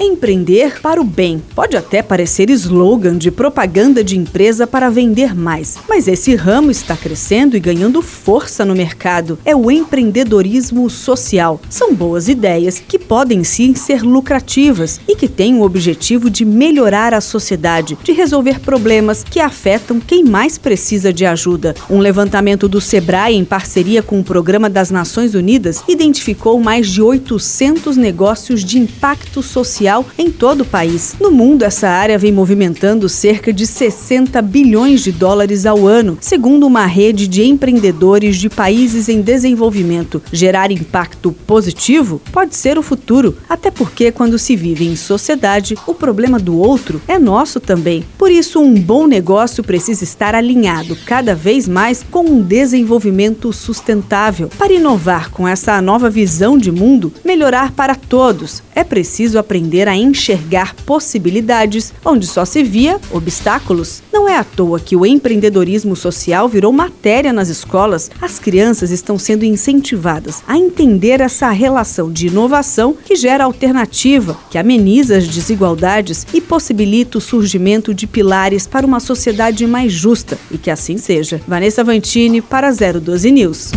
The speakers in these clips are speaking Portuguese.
Empreender para o bem pode até parecer slogan de propaganda de empresa para vender mais, mas esse ramo está crescendo e ganhando força no mercado. É o empreendedorismo social. São boas ideias que podem sim ser lucrativas e que têm o objetivo de melhorar a sociedade, de resolver problemas que afetam quem mais precisa de ajuda. Um levantamento do Sebrae em parceria com o Programa das Nações Unidas identificou mais de 800 negócios de impacto social em todo o país. No mundo, essa área vem movimentando cerca de 60 bilhões de dólares ao ano, segundo uma rede de empreendedores de países em desenvolvimento. Gerar impacto positivo pode ser o futuro, até porque quando se vive em sociedade, o problema do outro é nosso também. Por isso, um bom negócio precisa estar alinhado cada vez mais com um desenvolvimento sustentável. Para inovar com essa nova visão de mundo, melhorar para todos, é preciso aprender aprender a enxergar possibilidades onde só se via obstáculos. Não é à toa que o empreendedorismo social virou matéria nas escolas. As crianças estão sendo incentivadas a entender essa relação de inovação que gera alternativa, que ameniza as desigualdades e possibilita o surgimento de pilares para uma sociedade mais justa. E que assim seja. Vanessa Vantini para 012 News.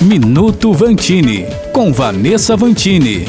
Minuto Vantini, com Vanessa Vantini.